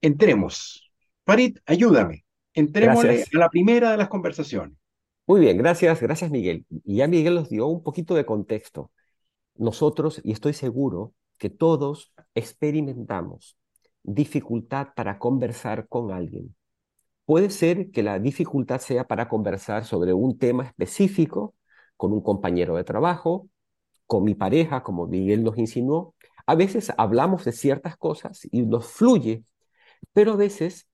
entremos. Farid, ayúdame. Entrémosle a la primera de las conversaciones. Muy bien, gracias, gracias Miguel. Y ya Miguel nos dio un poquito de contexto. Nosotros, y estoy seguro que todos experimentamos dificultad para conversar con alguien. Puede ser que la dificultad sea para conversar sobre un tema específico con un compañero de trabajo, con mi pareja, como Miguel nos insinuó. A veces hablamos de ciertas cosas y nos fluye, pero a veces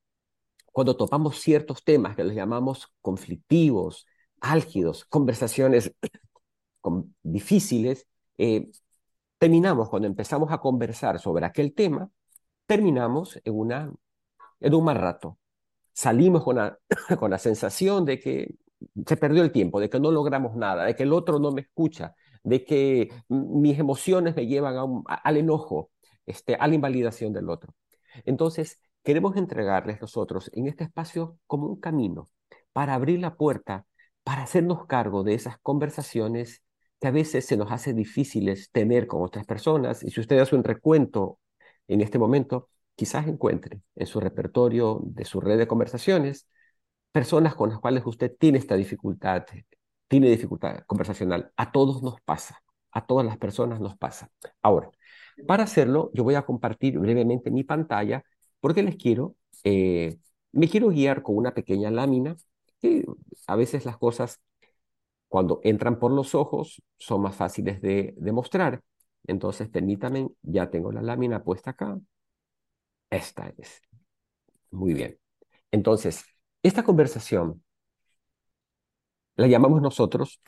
cuando topamos ciertos temas que los llamamos conflictivos, álgidos, conversaciones difíciles, eh, terminamos cuando empezamos a conversar sobre aquel tema, terminamos en, una, en un mal rato. Salimos con la, con la sensación de que se perdió el tiempo, de que no logramos nada, de que el otro no me escucha, de que mis emociones me llevan a al enojo, este, a la invalidación del otro. Entonces, queremos entregarles nosotros en este espacio como un camino para abrir la puerta, para hacernos cargo de esas conversaciones que a veces se nos hace difíciles tener con otras personas. Y si usted hace un recuento en este momento, quizás encuentre en su repertorio de su red de conversaciones personas con las cuales usted tiene esta dificultad, tiene dificultad conversacional. A todos nos pasa, a todas las personas nos pasa. Ahora, para hacerlo, yo voy a compartir brevemente mi pantalla porque les quiero, eh, me quiero guiar con una pequeña lámina que a veces las cosas cuando entran por los ojos son más fáciles de demostrar. Entonces, permítanme, ya tengo la lámina puesta acá. Esta es. Muy bien. Entonces, esta conversación la llamamos nosotros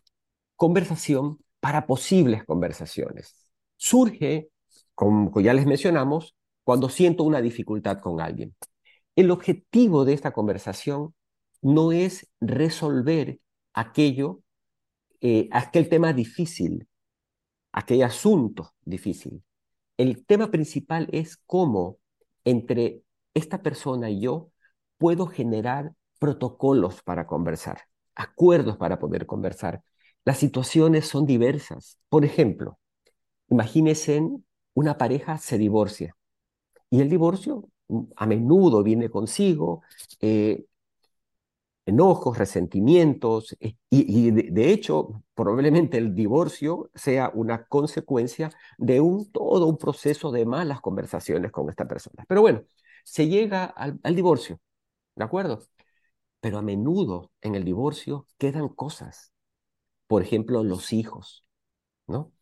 conversación para posibles conversaciones. Surge, como ya les mencionamos, cuando siento una dificultad con alguien. El objetivo de esta conversación no es resolver aquello, eh, aquel tema difícil, aquel asunto difícil. El tema principal es cómo entre esta persona y yo puedo generar protocolos para conversar, acuerdos para poder conversar. Las situaciones son diversas. Por ejemplo, imagínense una pareja se divorcia y el divorcio mm, a menudo viene consigo eh, enojos, resentimientos, eh, y, de, hecho probablemente el divorcio sea una consecuencia de un, todo un proceso de malas conversaciones con esta persona. Pero bueno, se llega al, al divorcio, ¿de acuerdo? Pero a menudo en el divorcio quedan cosas, por ejemplo, los hijos, ¿no?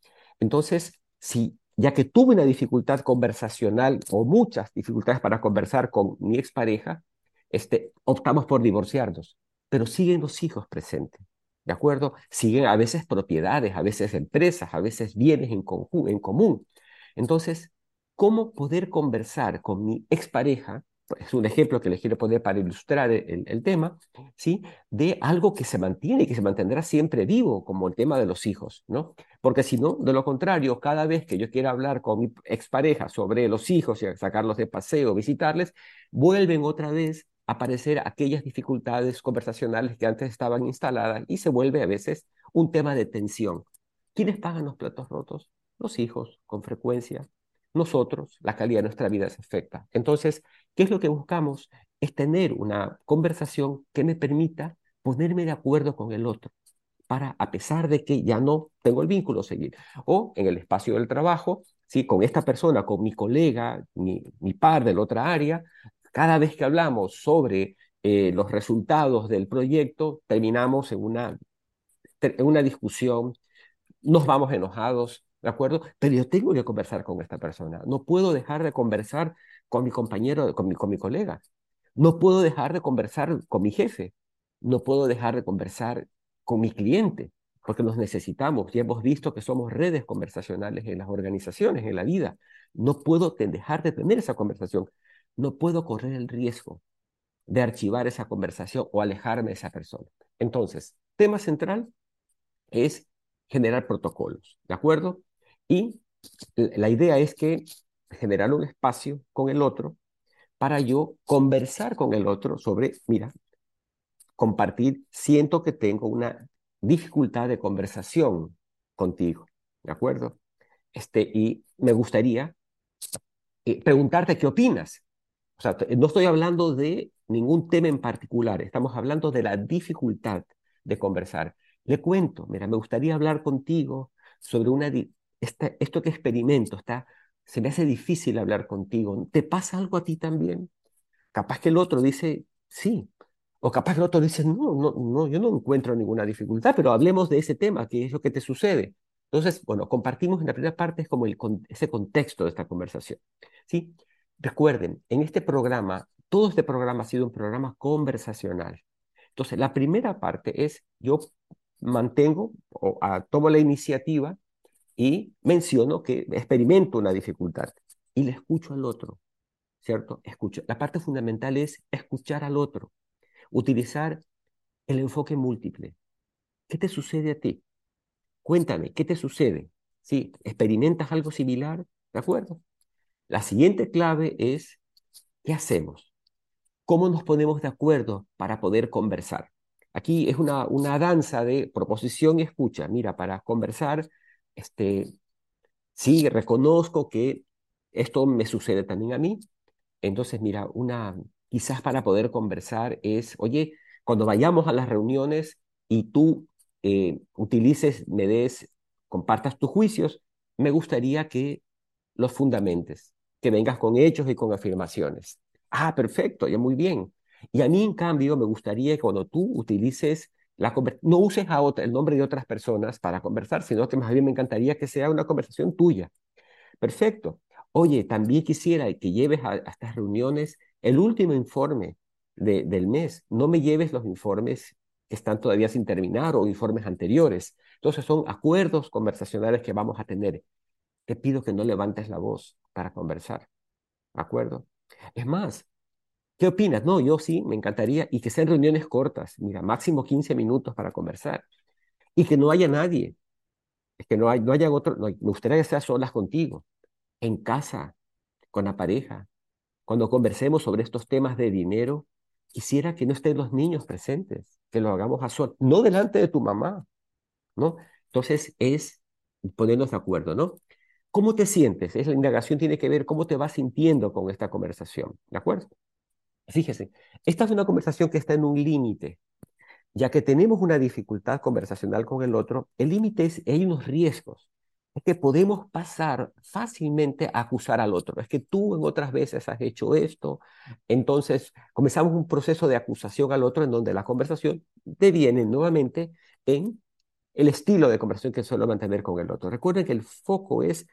Entonces, si ya que tuve una dificultad conversacional o muchas dificultades para conversar con mi expareja, este, optamos por divorciarnos, pero siguen los hijos presentes, ¿de acuerdo? Siguen a veces propiedades, a veces empresas, a veces bienes en, en común. Entonces, ¿cómo poder conversar con mi expareja es un ejemplo que les quiero poner para ilustrar el, tema, ¿sí? De algo que se mantiene y que se mantendrá siempre vivo, como el tema de los hijos, ¿no? Porque si no, de lo contrario, cada vez que yo quiera hablar con mi expareja sobre los hijos y sacarlos de paseo, visitarles, vuelven otra vez a aparecer aquellas dificultades conversacionales que antes estaban instaladas y se vuelve a veces un tema de tensión. ¿Quiénes pagan los platos rotos? Los hijos, con frecuencia. Nosotros, la calidad de nuestra vida se afecta. Entonces, ¿Qué es lo que buscamos? Es tener una conversación que me permita ponerme de acuerdo con el otro para, a pesar de que ya no tengo el vínculo, seguir. O en el espacio del trabajo, ¿sí? con esta persona, con mi colega, mi, mi par de la otra área, cada vez que hablamos sobre eh, los resultados del proyecto, terminamos en una, en una discusión, nos vamos enojados, ¿de acuerdo? Pero yo tengo que conversar con esta persona. No puedo dejar de conversar con mi compañero, con mi, con mi colega. No puedo dejar de conversar con mi jefe. No puedo dejar de conversar con mi cliente, porque nos necesitamos. Ya hemos visto que somos redes conversacionales en las organizaciones, en la vida. No puedo dejar de tener esa conversación. No puedo correr el riesgo de archivar esa conversación o alejarme de esa persona. Entonces, tema central es generar protocolos, ¿de acuerdo? Y la idea es que generar un espacio con el otro para yo conversar con el otro sobre, mira, compartir, siento que tengo una dificultad de conversación contigo, ¿de acuerdo? Este, y me gustaría eh, preguntarte qué opinas. O sea, no estoy hablando de ningún tema en particular, estamos hablando de la dificultad de conversar. Le cuento, mira, me gustaría hablar contigo sobre una, esto que experimento, está, se me hace difícil hablar contigo. ¿Te pasa algo a ti también? Capaz que el otro dice, sí. O capaz que el otro dice, no, no, no, yo no encuentro ninguna dificultad, pero hablemos de ese tema, que es lo que te sucede. Entonces, bueno, compartimos en la primera parte es como el, ese contexto de esta conversación. ¿sí? Recuerden, en este programa, todo este programa ha sido un programa conversacional. Entonces, la primera parte es, yo mantengo o tomo la iniciativa y menciono que experimento una dificultad y le escucho al otro, ¿cierto? Escucho. La parte fundamental es escuchar al otro, utilizar el enfoque múltiple. ¿Qué te sucede a ti? Cuéntame, ¿qué te sucede? ¿Sí? ¿Experimentas algo similar? ¿De acuerdo? La siguiente clave es, ¿qué hacemos? ¿Cómo nos ponemos de acuerdo para poder conversar? Aquí es una, una danza de proposición y escucha. Mira, para conversar, este, sí, reconozco que esto me sucede también a mí. Entonces, mira, una, quizás para poder conversar es, oye, cuando vayamos a las reuniones y tú eh, utilices, me des, compartas tus juicios, me gustaría que los fundamentes, que vengas con hechos y con afirmaciones. Ah, perfecto, ya muy bien. Y a mí, en cambio, me gustaría que cuando tú utilices no uses a otra, el nombre de otras personas para conversar, sino que más bien me encantaría que sea una conversación tuya. Perfecto. Oye, también quisiera que lleves a, estas reuniones el último informe de, del mes. No me lleves los informes que están todavía sin terminar o informes anteriores. Entonces son acuerdos conversacionales que vamos a tener. Te pido que no levantes la voz para conversar. ¿De acuerdo? Es más, ¿Qué opinas? No, yo sí, me encantaría, y que sean reuniones cortas, mira, máximo 15 minutos para conversar, y que no haya nadie, es que no, no haya otro, me gustaría que sea solas contigo, en casa, con la pareja. Cuando conversemos sobre estos temas de dinero, quisiera que no estén los niños presentes, que lo hagamos a solas, no delante de tu mamá, ¿no? Entonces es ponernos de acuerdo, ¿no? ¿Cómo te sientes? Es la indagación tiene que ver cómo te vas sintiendo con esta conversación, ¿de acuerdo? Fíjese, esta es una conversación que está en un límite. Ya que tenemos una dificultad conversacional con el otro, el límite es, hay unos riesgos. Es que podemos pasar fácilmente a acusar al otro. Es que tú en otras veces has hecho esto. Entonces comenzamos un proceso de acusación al otro en donde la conversación deviene nuevamente en el estilo de conversación que suelo mantener con el otro. Recuerden que el foco es,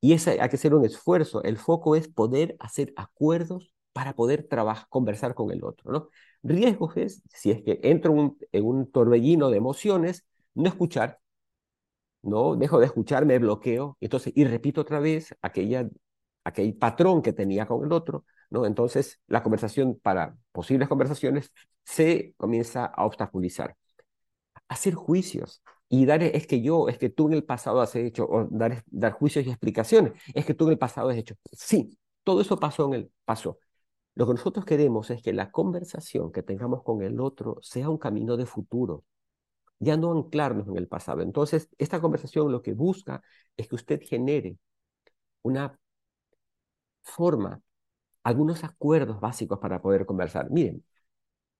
y ese hay que hacer un esfuerzo, el foco es poder hacer acuerdos para poder trabajar, conversar con el otro. ¿no? Riesgos es, si es que entro en un torbellino de emociones, no escuchar, no dejo de escuchar, me bloqueo, entonces, y repito otra vez aquella, aquel patrón que tenía con el otro, ¿no? Entonces, la conversación para posibles conversaciones se comienza a obstaculizar. Hacer juicios y dar, es que yo, es que tú en el pasado has hecho, o dar, dar juicios y explicaciones, es que tú en el pasado has hecho. Sí, todo eso pasó en el pasó. Lo que nosotros queremos es que la conversación que tengamos con el otro sea un camino de futuro, ya no anclarnos en el pasado. Entonces, esta conversación lo que busca es que usted genere una forma, algunos acuerdos básicos para poder conversar. Miren,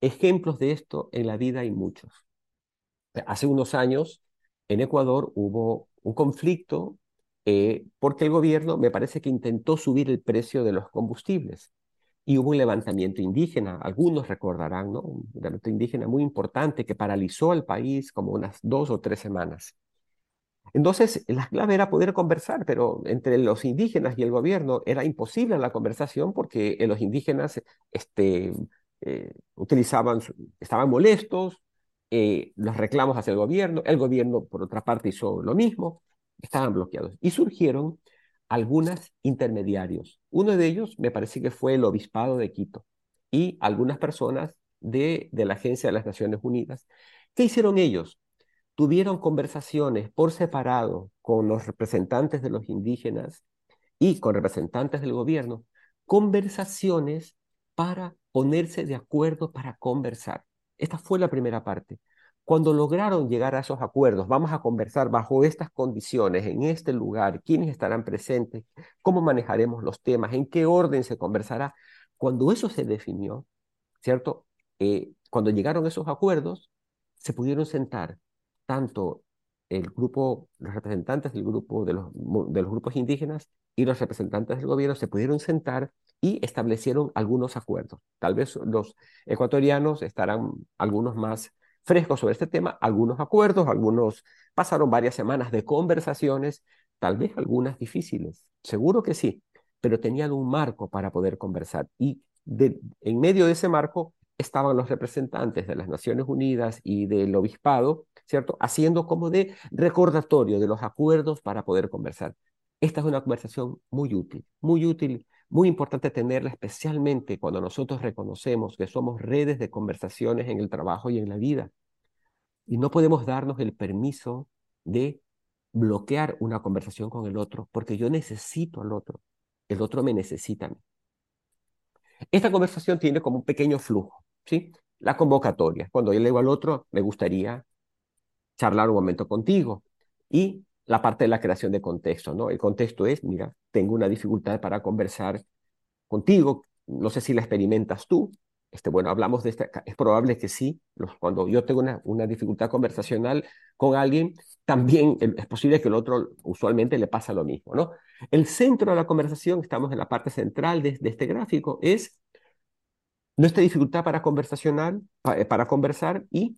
ejemplos de esto en la vida hay muchos. Hace unos años en Ecuador hubo un conflicto eh, porque el gobierno me parece que intentó subir el precio de los combustibles y hubo un levantamiento indígena, algunos recordarán, ¿no? Un levantamiento indígena muy importante que paralizó al país como unas dos o tres semanas. Entonces, la clave era poder conversar, pero entre los indígenas y el gobierno era imposible la conversación porque eh, los indígenas este, eh, utilizaban, estaban molestos, eh, los reclamos hacia el gobierno, el gobierno, por otra parte, hizo lo mismo, estaban bloqueados. Y surgieron algunos intermediarios. Uno de ellos me parece que fue el Obispado de Quito y algunas personas de, de la Agencia de las Naciones Unidas. ¿Qué hicieron ellos? Tuvieron conversaciones por separado con los representantes de los indígenas y con representantes del gobierno, conversaciones para ponerse de acuerdo para conversar. Esta fue la primera parte. Cuando lograron llegar a esos acuerdos, vamos a conversar bajo estas condiciones, en este lugar, quiénes estarán presentes, cómo manejaremos los temas, en qué orden se conversará. Cuando eso se definió, ¿cierto? Eh, cuando llegaron esos acuerdos, se pudieron sentar tanto el grupo, los representantes del grupo de los, de los grupos indígenas y los representantes del gobierno se pudieron sentar y establecieron algunos acuerdos. Tal vez los ecuatorianos estarán algunos más frescos sobre este tema, algunos acuerdos, algunos pasaron varias semanas de conversaciones, tal vez algunas difíciles, seguro que sí, pero tenían un marco para poder conversar y en medio de ese marco estaban los representantes de las Naciones Unidas y del obispado, ¿cierto? Haciendo como de recordatorio de los acuerdos para poder conversar. Esta es una conversación muy útil, muy útil, muy importante tenerla, especialmente cuando nosotros reconocemos que somos redes de conversaciones en el trabajo y en la vida. Y no podemos darnos el permiso de bloquear una conversación con el otro, porque yo necesito al otro, el otro me necesita a mí. Esta conversación tiene como un pequeño flujo, ¿sí? La convocatoria, cuando yo le digo al otro, me gustaría charlar un momento contigo. Y la parte de la creación de contexto, ¿no? El contexto es, mira, tengo una dificultad para conversar contigo, no sé si la experimentas tú, este, bueno, hablamos de esta, es probable que sí, cuando yo tengo una, una dificultad conversacional con alguien, también es posible que el otro usualmente le pasa lo mismo, ¿no? El centro de la conversación, estamos en la parte central de, este gráfico, es nuestra dificultad para conversacional, para, para conversar y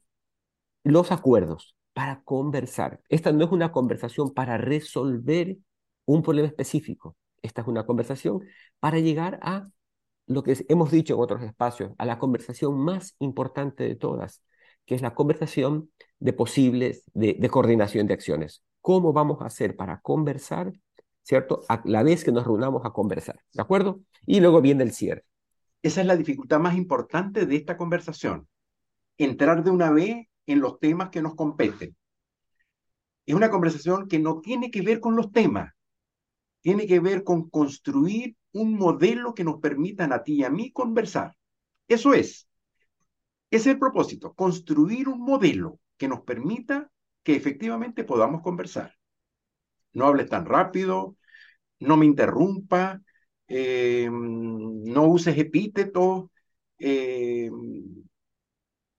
los acuerdos para conversar. Esta no es una conversación para resolver un problema específico. Esta es una conversación para llegar a lo que hemos dicho en otros espacios, a la conversación más importante de todas, que es la conversación de posibles, de, coordinación de acciones. ¿Cómo vamos a hacer para conversar, cierto? A la vez que nos reunamos a conversar, ¿de acuerdo? Y luego viene el cierre. Esa es la dificultad más importante de esta conversación. Entrar de una vez en los temas que nos competen. Es una conversación que no tiene que ver con los temas, tiene que ver con construir un modelo que nos permitan a ti y a mí conversar. Eso es. Es el propósito, construir un modelo que nos permita que efectivamente podamos conversar. No hables tan rápido, no me interrumpa, eh, no uses epítetos, eh,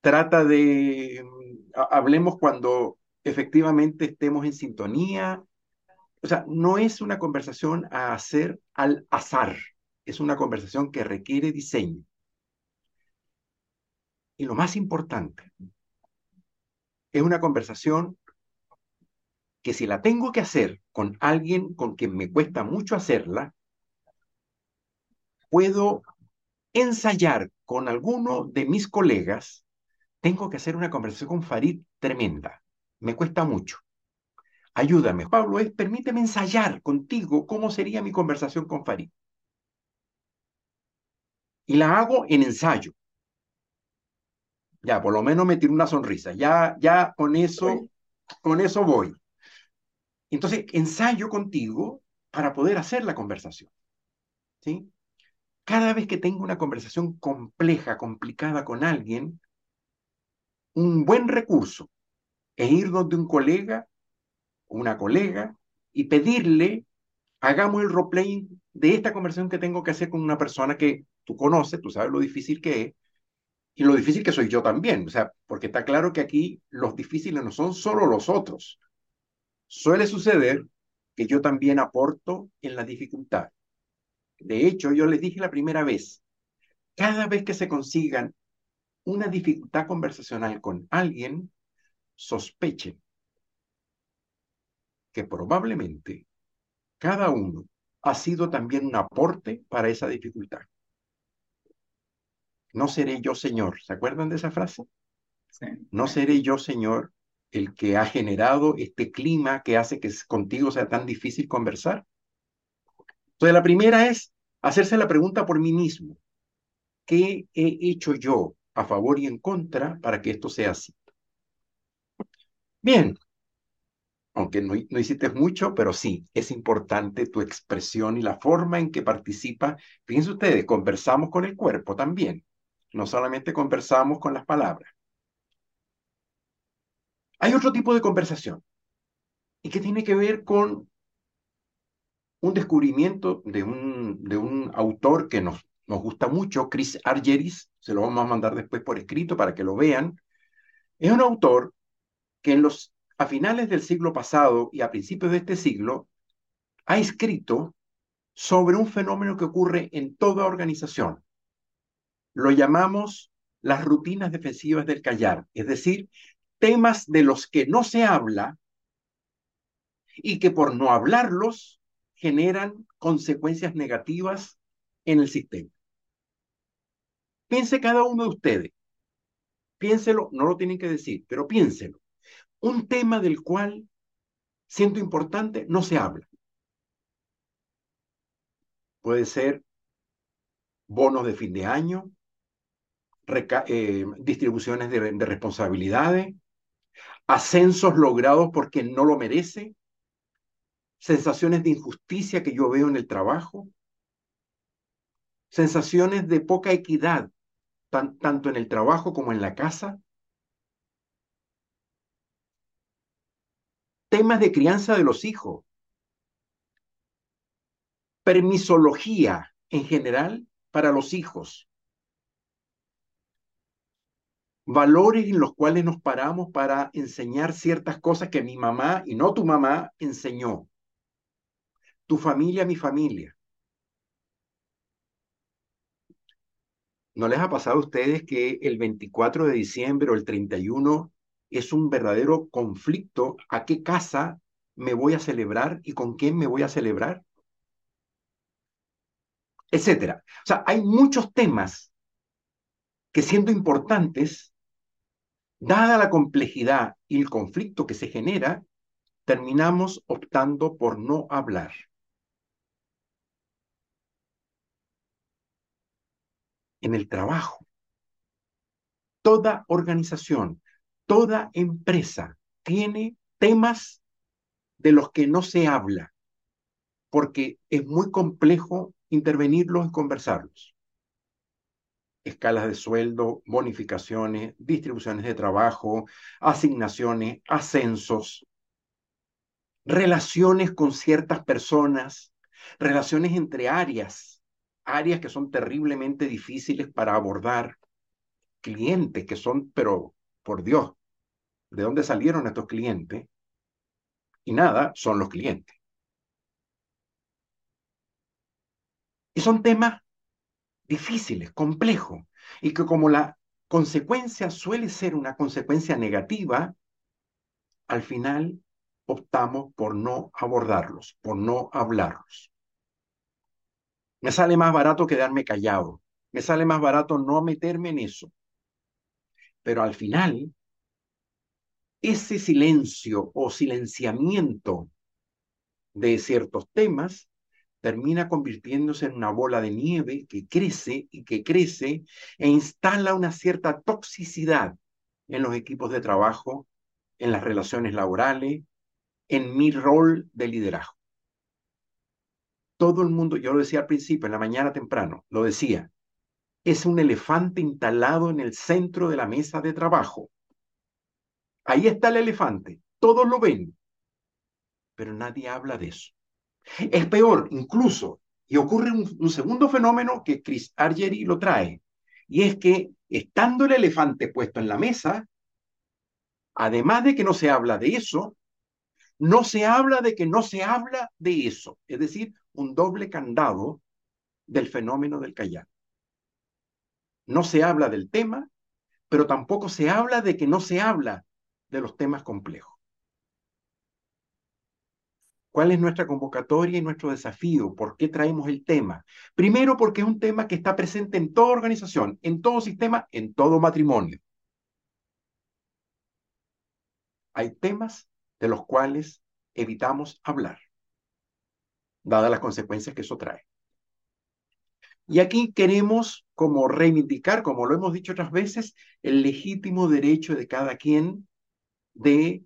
trata de, hablemos cuando efectivamente estemos en sintonía, o sea, no es una conversación a hacer al azar, es una conversación que requiere diseño. Y lo más importante, es una conversación que si la tengo que hacer con alguien con quien me cuesta mucho hacerla, puedo ensayar con alguno de mis colegas, tengo que hacer una conversación con Farid tremenda, me cuesta mucho. Ayúdame, Pablo, es permíteme ensayar contigo cómo sería mi conversación con Farid. Y la hago en ensayo. Ya, por lo menos me tiro una sonrisa. Ya, ya con eso, con eso voy. Entonces, ensayo contigo para poder hacer la conversación. ¿Sí? Cada vez que tengo una conversación compleja, complicada con alguien, un buen recurso es ir donde un colega una colega y pedirle, hagamos el roleplaying de esta conversación que tengo que hacer con una persona que tú conoces, tú sabes lo difícil que es, y lo difícil que soy yo también, o sea, porque está claro que aquí los difíciles no son solo los otros. Suele suceder que yo también aporto en la dificultad. De hecho, yo les dije la primera vez, cada vez que se consigan una dificultad conversacional con alguien, sospechen que probablemente cada uno ha sido también un aporte para esa dificultad. No seré yo, Señor. ¿Se acuerdan de esa frase? No seré yo, Señor, el que ha generado este clima que hace que contigo sea tan difícil conversar. Entonces, la primera es hacerse la pregunta por mí mismo. ¿Qué he hecho yo a favor y en contra para que esto sea así? Bien, aunque no, hiciste mucho, pero sí, es importante tu expresión y la forma en que participa. Fíjense ustedes, conversamos con el cuerpo también, no solamente conversamos con las palabras. Hay otro tipo de conversación y que tiene que ver con un descubrimiento de un, de un autor que nos, nos gusta mucho, Chris Argeris, se lo vamos a mandar después por escrito para que lo vean, es un autor que en los, a finales del siglo pasado y a principios de este siglo ha escrito sobre un fenómeno que ocurre en toda organización. Lo llamamos las rutinas defensivas del callar, es decir, temas de los que no se habla y que por no hablarlos generan consecuencias negativas en el sistema. Piense cada uno de ustedes, piénselo, no lo tienen que decir, pero piénselo. Un tema del cual, siento importante, no se habla. Puede ser bonos de fin de año, eh, distribuciones de, de responsabilidades, ascensos logrados porque no lo merece, sensaciones de injusticia que yo veo en el trabajo, sensaciones de poca equidad, tanto en el trabajo como en la casa, temas de crianza de los hijos, permisología en general para los hijos, valores en los cuales nos paramos para enseñar ciertas cosas que mi mamá y no tu mamá enseñó. Tu familia, mi familia. ¿No les ha pasado a ustedes que el 24 de diciembre o el 31 es un verdadero conflicto a qué casa me voy a celebrar y con quién me voy a celebrar? Etcétera. O sea, hay muchos temas que siendo importantes Dada la complejidad y el conflicto que se genera, terminamos optando por no hablar. En el trabajo, toda organización, toda empresa tiene temas de los que no se habla, porque es muy complejo intervenirlos y conversarlos. Escalas de sueldo, bonificaciones, distribuciones de trabajo, asignaciones, ascensos, relaciones con ciertas personas, relaciones entre áreas, áreas que son terriblemente difíciles para abordar, clientes que son, pero por Dios, ¿de dónde salieron estos clientes? Y nada, son los clientes. Y son temas difíciles, complejos, y que como la consecuencia suele ser una consecuencia negativa, al final optamos por no abordarlos, por no hablarlos. Me sale más barato quedarme callado, me sale más barato no meterme en eso. Pero al final, ese silencio o silenciamiento de ciertos temas termina convirtiéndose en una bola de nieve que crece y que crece e instala una cierta toxicidad en los equipos de trabajo, en las relaciones laborales, en mi rol de liderazgo. Todo el mundo, yo lo decía al principio, en la mañana temprano, lo decía, es un elefante instalado en el centro de la mesa de trabajo. Ahí está el elefante, todos lo ven, pero nadie habla de eso. Es peor, incluso, y ocurre un, segundo fenómeno que Chris Argeri lo trae, y es que estando el elefante puesto en la mesa, además de que no se habla de eso, no se habla de que no se habla de eso, es decir, un doble candado del fenómeno del callar. No se habla del tema, pero tampoco se habla de que no se habla de los temas complejos. ¿Cuál es nuestra convocatoria y nuestro desafío? ¿Por qué traemos el tema? Primero, porque es un tema que está presente en toda organización, en todo sistema, en todo matrimonio. Hay temas de los cuales evitamos hablar, dadas las consecuencias que eso trae. Y aquí queremos como reivindicar, como lo hemos dicho otras veces, el legítimo derecho de cada quien de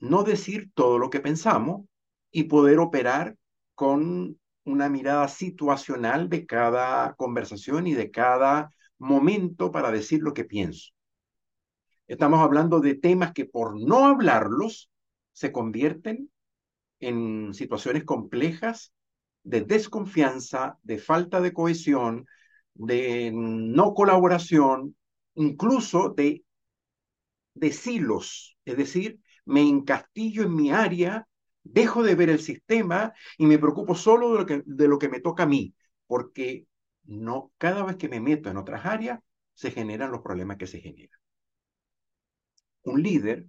no decir todo lo que pensamos y poder operar con una mirada situacional de cada conversación y de cada momento para decir lo que pienso. Estamos hablando de temas que por no hablarlos se convierten en situaciones complejas de desconfianza, de falta de cohesión, de no colaboración, incluso de, de silos, es decir, me encastillo en mi área, dejo de ver el sistema y me preocupo solo de lo que, de lo que me toca a mí, porque no, cada vez que me meto en otras áreas, se generan los problemas que se generan. Un líder,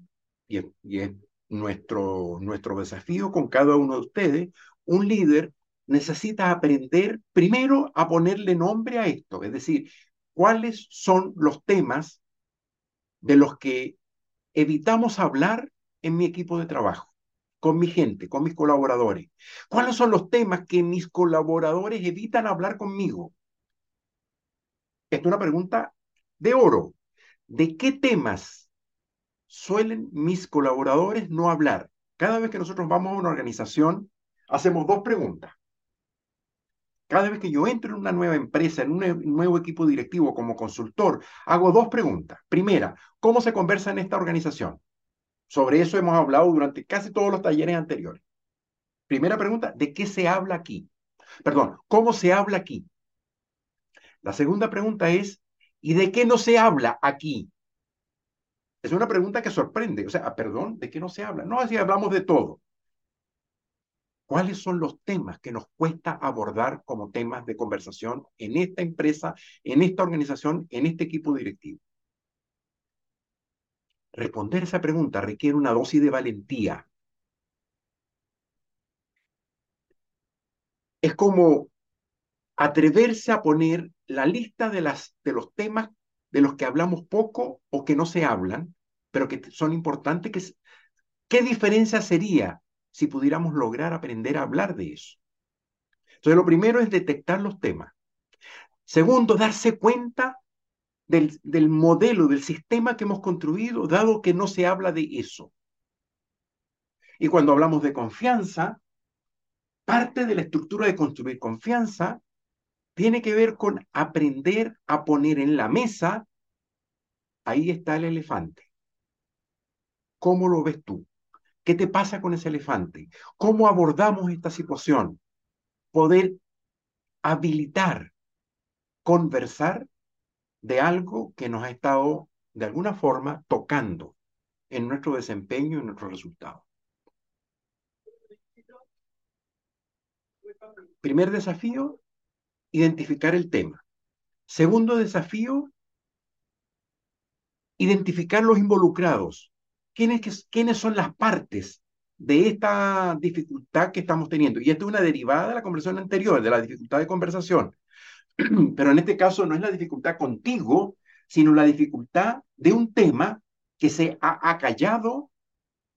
y es, nuestro, nuestro desafío con cada uno de ustedes, un líder necesita aprender primero a ponerle nombre a esto, es decir, cuáles son los temas de los que evitamos hablar en mi equipo de trabajo, con mi gente, con mis colaboradores. ¿Cuáles son los temas que mis colaboradores evitan hablar conmigo? Esta es una pregunta de oro. ¿De qué temas suelen mis colaboradores no hablar? Cada vez que nosotros vamos a una organización, hacemos dos preguntas. Cada vez que yo entro en una nueva empresa, en un nuevo equipo directivo como consultor, hago dos preguntas. Primera, ¿cómo se conversa en esta organización? Sobre eso hemos hablado durante casi todos los talleres anteriores. Primera pregunta, ¿de qué se habla aquí? Perdón, ¿cómo se habla aquí? La segunda pregunta es, ¿y de qué no se habla aquí? Es una pregunta que sorprende. O sea, perdón, ¿de qué no se habla? No, así hablamos de todo. ¿Cuáles son los temas que nos cuesta abordar como temas de conversación en esta empresa, en esta organización, en este equipo directivo? Responder esa pregunta requiere una dosis de valentía. Es como atreverse a poner la lista de, las, de los temas de los que hablamos poco o que no se hablan, pero que son importantes. Que, ¿Qué diferencia sería si pudiéramos lograr aprender a hablar de eso? Entonces, lo primero es detectar los temas. Segundo, darse cuenta del, del modelo, del sistema que hemos construido, dado que no se habla de eso. Y cuando hablamos de confianza, parte de la estructura de construir confianza tiene que ver con aprender a poner en la mesa, ahí está el elefante. ¿Cómo lo ves tú? ¿Qué te pasa con ese elefante? ¿Cómo abordamos esta situación? Poder habilitar, conversar de algo que nos ha estado de alguna forma tocando en nuestro desempeño y en nuestros resultados. Primer desafío, identificar el tema. Segundo desafío, identificar los involucrados. ¿Quiénes, ¿Quiénes son las partes de esta dificultad que estamos teniendo? Y esta es una derivada de la conversación anterior, de la dificultad de conversación. pero en este caso no es la dificultad contigo, sino la dificultad de un tema que se ha acallado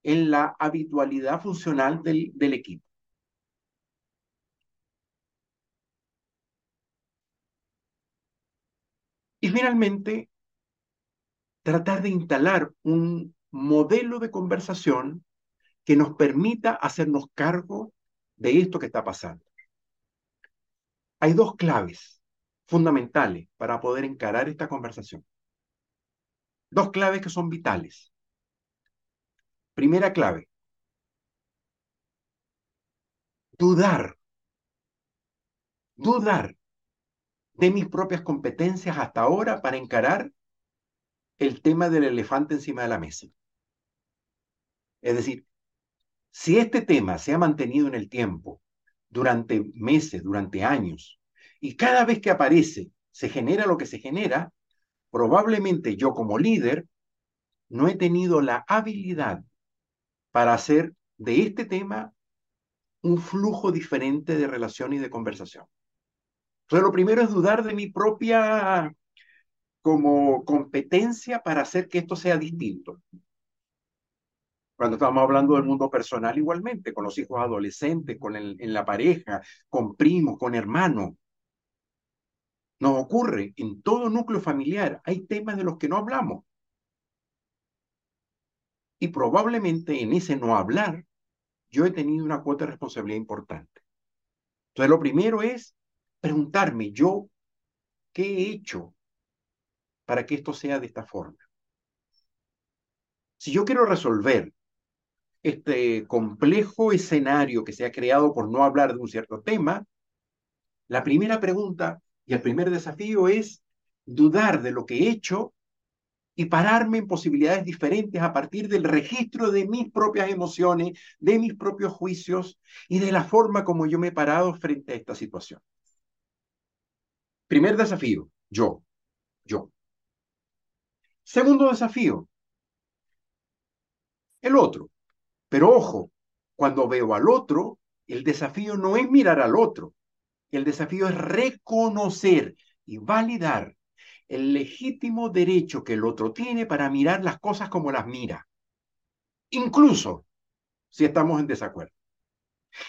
en la habitualidad funcional del, del equipo. Y finalmente, tratar de instalar un modelo de conversación que nos permita hacernos cargo de esto que está pasando. Hay dos claves fundamentales para poder encarar esta conversación. Dos claves que son vitales. Primera clave. Dudar. Dudar mis propias competencias hasta ahora para encarar el tema del elefante encima de la mesa. Es decir, si este tema se ha mantenido en el tiempo durante meses, durante años, y cada vez que aparece se genera lo que se genera, probablemente yo como líder no he tenido la habilidad para hacer de este tema un flujo diferente de relación y de conversación. Entonces, lo primero es dudar de mi propia como competencia para hacer que esto sea distinto. Cuando estamos hablando del mundo personal igualmente, con los hijos adolescentes, con el, en la pareja, con primos, con hermanos, nos ocurre en todo núcleo familiar. Hay temas de los que no hablamos. Y probablemente en ese no hablar, yo he tenido una cuota de responsabilidad importante. Entonces, lo primero es preguntarme yo, ¿qué he hecho para que esto sea de esta forma? Si yo quiero resolver este complejo escenario que se ha creado por no hablar de un cierto tema, La primera pregunta y el primer desafío es dudar de lo que he hecho y pararme en posibilidades diferentes a partir del registro de mis propias emociones, de mis propios juicios y de la forma como yo me he parado frente a esta situación. Primer desafío, yo, yo. Segundo desafío, el otro. Pero ojo, cuando veo al otro, el desafío no es mirar al otro, el desafío es reconocer y validar el legítimo derecho que el otro tiene para mirar las cosas como las mira, incluso si estamos en desacuerdo,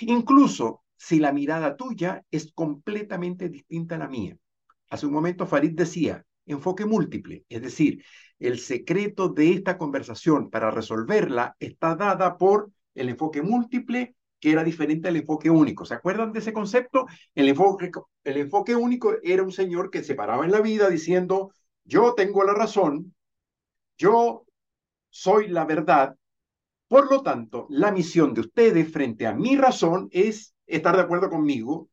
incluso si la mirada tuya es completamente distinta a la mía. Hace un momento Farid decía, enfoque múltiple, es decir, el secreto de esta conversación para resolverla está dada por el enfoque múltiple que era diferente al enfoque único. ¿Se acuerdan de ese concepto? El enfoque, el enfoque único era un señor que se paraba en la vida diciendo, yo tengo la razón, yo soy la verdad, por lo tanto, la misión de ustedes frente a mi razón es estar de acuerdo conmigo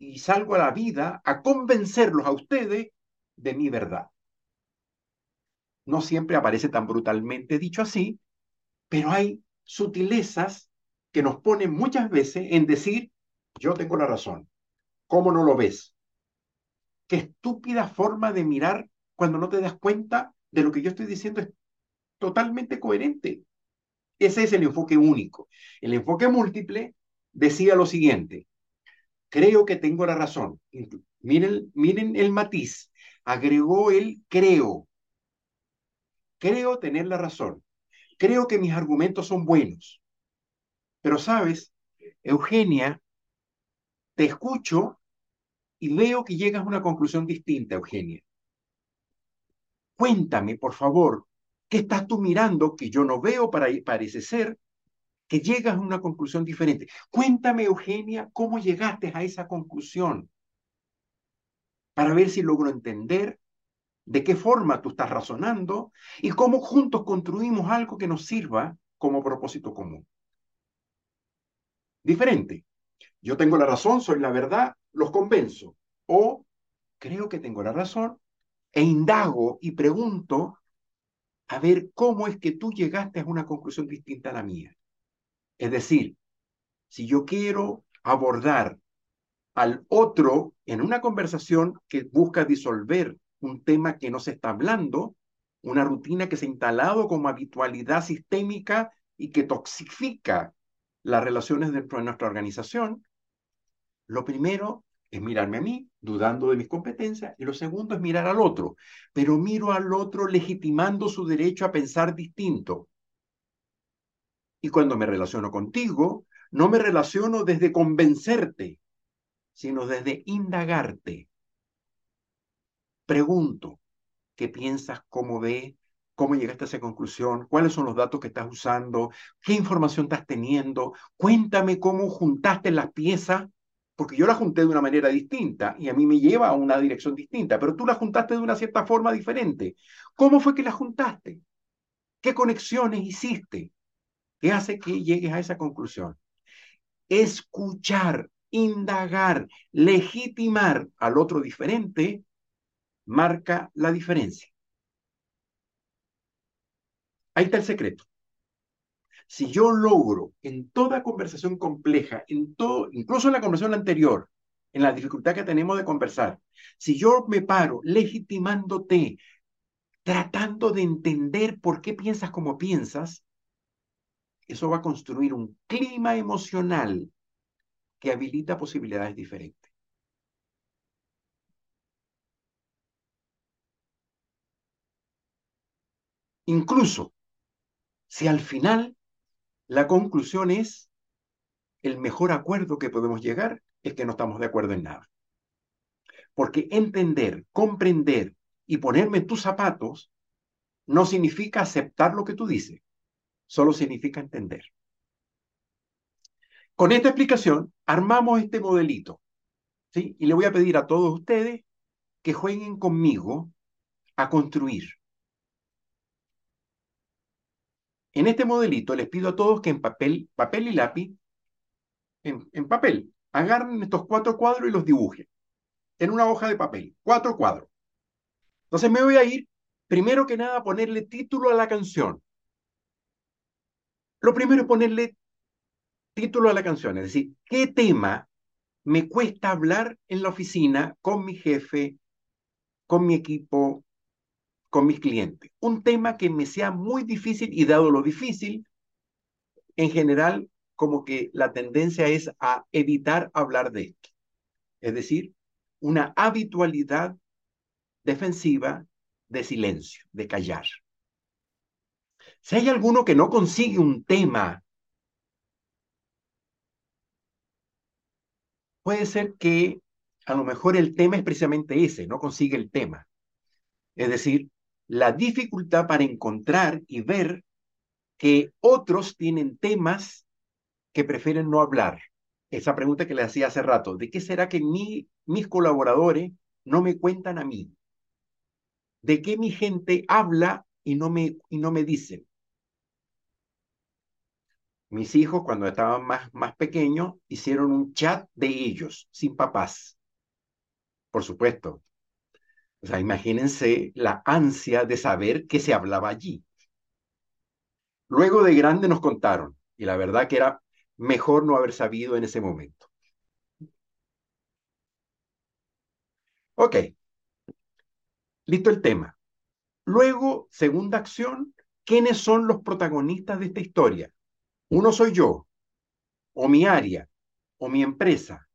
y salgo a la vida a convencerlos a ustedes de mi verdad. No siempre aparece tan brutalmente dicho así, pero hay sutilezas que nos pone muchas veces en decir, yo tengo la razón. ¿Cómo no lo ves? Qué estúpida forma de mirar cuando no te das cuenta de lo que yo estoy diciendo es totalmente coherente. Ese es el enfoque único. El enfoque múltiple decía lo siguiente, creo que tengo la razón. Miren, miren el matiz. Agregó el creo. Creo tener la razón. Creo que mis argumentos son buenos. Pero sabes, Eugenia, te escucho y veo que llegas a una conclusión distinta, Eugenia. Cuéntame, por favor, ¿qué estás tú mirando que yo no veo para parece ser que llegas a una conclusión diferente? Cuéntame, Eugenia, cómo llegaste a esa conclusión para ver si logro entender de qué forma tú estás razonando y cómo juntos construimos algo que nos sirva como propósito común diferente. Yo tengo la razón, soy la verdad, los convenzo. O creo que tengo la razón e indago y pregunto a ver cómo es que tú llegaste a una conclusión distinta a la mía. Es decir, si yo quiero abordar al otro en una conversación que busca disolver un tema que no se está hablando, una rutina que se ha instalado como habitualidad sistémica y que toxifica las relaciones dentro de nuestra organización, lo primero es mirarme a mí, dudando de mis competencias, y lo segundo es mirar al otro, pero miro al otro legitimando su derecho a pensar distinto. Y cuando me relaciono contigo, no me relaciono desde convencerte, sino desde indagarte. Pregunto, ¿qué piensas? ¿Cómo ves? cómo llegaste a esa conclusión, cuáles son los datos que estás usando, qué información estás teniendo, cuéntame cómo juntaste las piezas, porque yo las junté de una manera distinta y a mí me lleva a una dirección distinta, pero tú las juntaste de una cierta forma diferente. ¿Cómo fue que las juntaste? ¿Qué conexiones hiciste? ¿Qué hace que llegues a esa conclusión? Escuchar, indagar, legitimar al otro diferente marca la diferencia. Ahí está el secreto. Si yo logro en toda conversación compleja, en todo, incluso en la conversación anterior, en la dificultad que tenemos de conversar, si yo me paro legitimándote, tratando de entender por qué piensas como piensas, eso va a construir un clima emocional que habilita posibilidades diferentes. Incluso si al final la conclusión es el mejor acuerdo que podemos llegar es que no estamos de acuerdo en nada. Porque entender, comprender y ponerme en tus zapatos no significa aceptar lo que tú dices, solo significa entender. Con esta explicación, armamos este modelito, ¿sí? Y le voy a pedir a todos ustedes que jueguen conmigo a construir. En este modelito les pido a todos que en papel, papel y lápiz, en, papel, agarren estos cuatro cuadros y los dibujen en una hoja de papel, cuatro cuadros. Entonces me voy a ir, primero que nada, a ponerle título a la canción. Lo primero es ponerle título a la canción, es decir, ¿qué tema me cuesta hablar en la oficina con mi jefe, con mi equipo, con mis clientes? Un tema que me sea muy difícil y dado lo difícil, en general, como que la tendencia es a evitar hablar de esto. Es decir, una habitualidad defensiva de silencio, de callar. Si hay alguno que no consigue un tema, puede ser que a lo mejor el tema es precisamente ese, no consigue el tema. Es decir, la dificultad para encontrar y ver que otros tienen temas que prefieren no hablar. Esa pregunta que le hacía hace rato, ¿de qué será que mis colaboradores no me cuentan a mí? ¿De qué mi gente habla y no me, y no me dicen? Mis hijos, cuando estaban más, más pequeños, hicieron un chat de ellos, sin papás. Por supuesto. O sea, imagínense la ansia de saber qué se hablaba allí. Luego de grande nos contaron, y la verdad que era mejor no haber sabido en ese momento. Ok, listo el tema. Luego, segunda acción, ¿quiénes son los protagonistas de esta historia? Uno soy yo, o mi área, o mi empresa.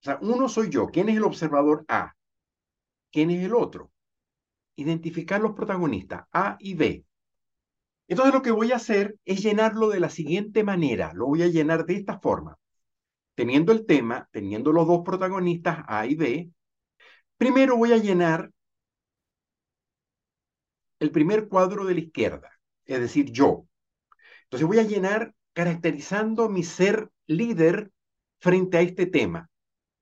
O sea, uno soy yo. ¿Quién es el observador A? ¿Quién es el otro? Identificar los protagonistas A y B. Entonces lo que voy a hacer es llenarlo de la siguiente manera. Lo voy a llenar de esta forma. Teniendo el tema, teniendo los dos protagonistas A y B, primero voy a llenar el primer cuadro de la izquierda, es decir, yo. Entonces voy a llenar caracterizando mi ser líder frente a este tema.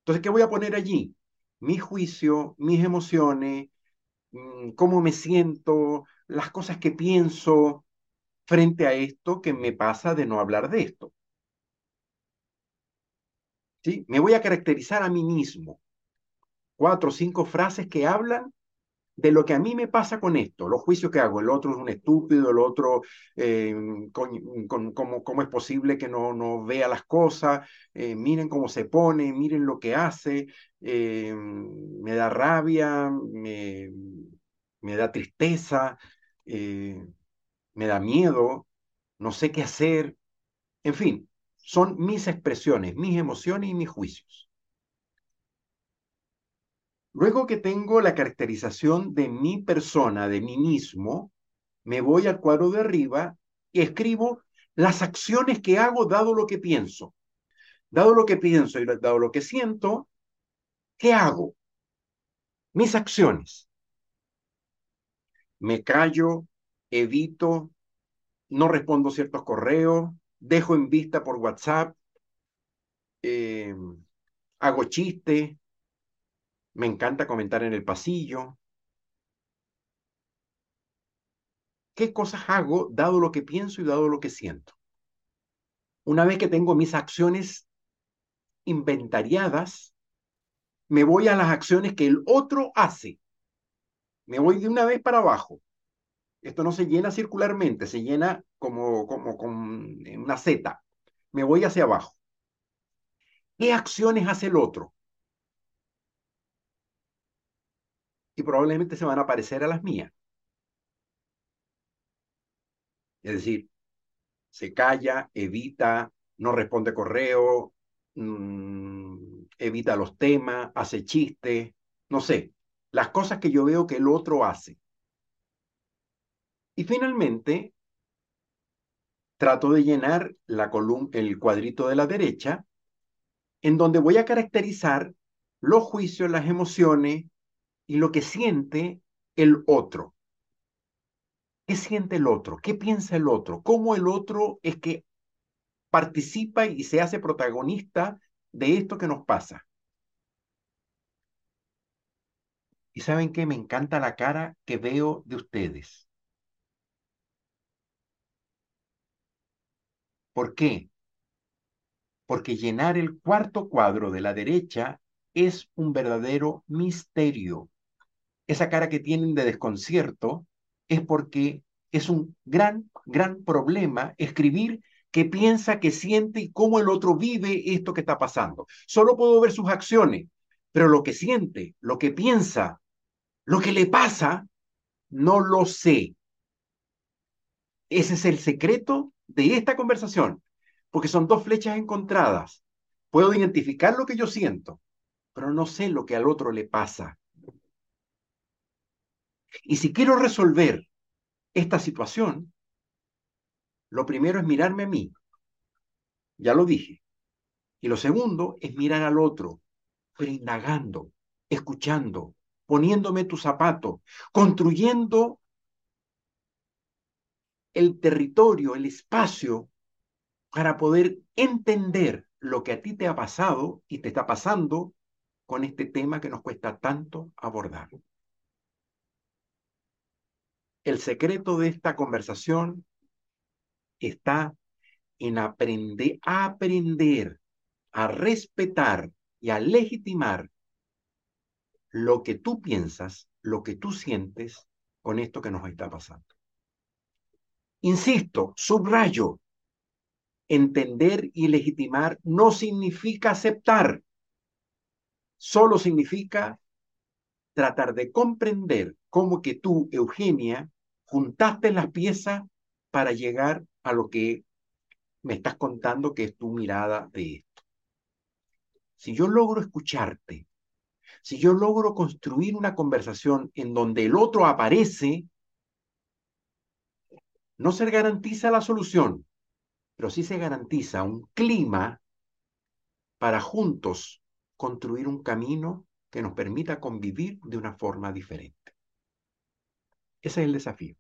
Entonces, ¿qué voy a poner allí? Mi juicio, mis emociones, mm, cómo me siento, las cosas que pienso, frente a esto que me pasa de no hablar de esto. ¿Sí? Me voy a caracterizar a mí mismo. Cuatro o cinco frases que hablan de lo que a mí me pasa con esto, los juicios que hago. El otro es un estúpido, el otro, eh, ¿cómo, es posible que no, no vea las cosas? Eh, miren cómo se pone, miren lo que hace, eh, me da rabia, me, me da tristeza me da miedo, no sé qué hacer. En fin, son mis expresiones, mis emociones y mis juicios. Luego que tengo la caracterización de mi persona, de mí mismo, me voy al cuadro de arriba y escribo las acciones que hago dado lo que pienso. Dado lo que pienso y dado lo que siento, ¿qué hago? Mis acciones. Me callo, evito, no respondo ciertos correos, dejo en vista por WhatsApp, eh, hago chistes, me encanta comentar en el pasillo. ¿Qué cosas hago dado lo que pienso y dado lo que siento? Una vez que tengo mis acciones inventariadas, me voy a las acciones que el otro hace. Me voy de una vez para abajo. Esto no se llena circularmente, se llena como, como una Z. Me voy hacia abajo. ¿Qué acciones hace el otro? Y probablemente se van a parecer a las mías. Es decir, se calla, evita, no responde correo, mm, evita los temas, hace chistes, no sé, las cosas que yo veo que el otro hace. Y finalmente, trato de llenar la el cuadrito de la derecha, en donde voy a caracterizar los juicios, las emociones y lo que siente el otro. ¿Qué siente el otro? ¿Qué piensa el otro? ¿Cómo el otro es que participa y se hace protagonista de esto que nos pasa? Y saben qué? Me encanta la cara que veo de ustedes. ¿Por qué? porque llenar el cuarto cuadro de la derecha es un verdadero misterio. Esa cara que tienen de desconcierto es porque es un gran, gran problema escribir qué piensa, qué siente y cómo el otro vive esto que está pasando. Solo puedo ver sus acciones, pero lo que siente, lo que piensa, lo que le pasa, no lo sé. Ese es el secreto de esta conversación, porque son dos flechas encontradas. Puedo identificar lo que yo siento, pero no sé lo que al otro le pasa. Y si quiero resolver esta situación, lo primero es mirarme a mí. Ya lo dije. Y lo segundo es mirar al otro, pero indagando, escuchando, poniéndome tu zapato, construyendo el territorio, el espacio para poder entender lo que a ti te ha pasado y te está pasando con este tema que nos cuesta tanto abordar. El secreto de esta conversación está en aprender a aprender, a respetar y a legitimar lo que tú piensas, lo que tú sientes con esto que nos está pasando. Insisto, subrayo, entender y legitimar no significa aceptar, solo significa tratar de comprender cómo que tú, Eugenia, juntaste las piezas para llegar a lo que me estás contando que es tu mirada de esto. Si yo logro escucharte, si yo logro construir una conversación en donde el otro aparece, no se garantiza la solución, pero sí se garantiza un clima para juntos construir un camino que nos permita convivir de una forma diferente. Ese es el desafío.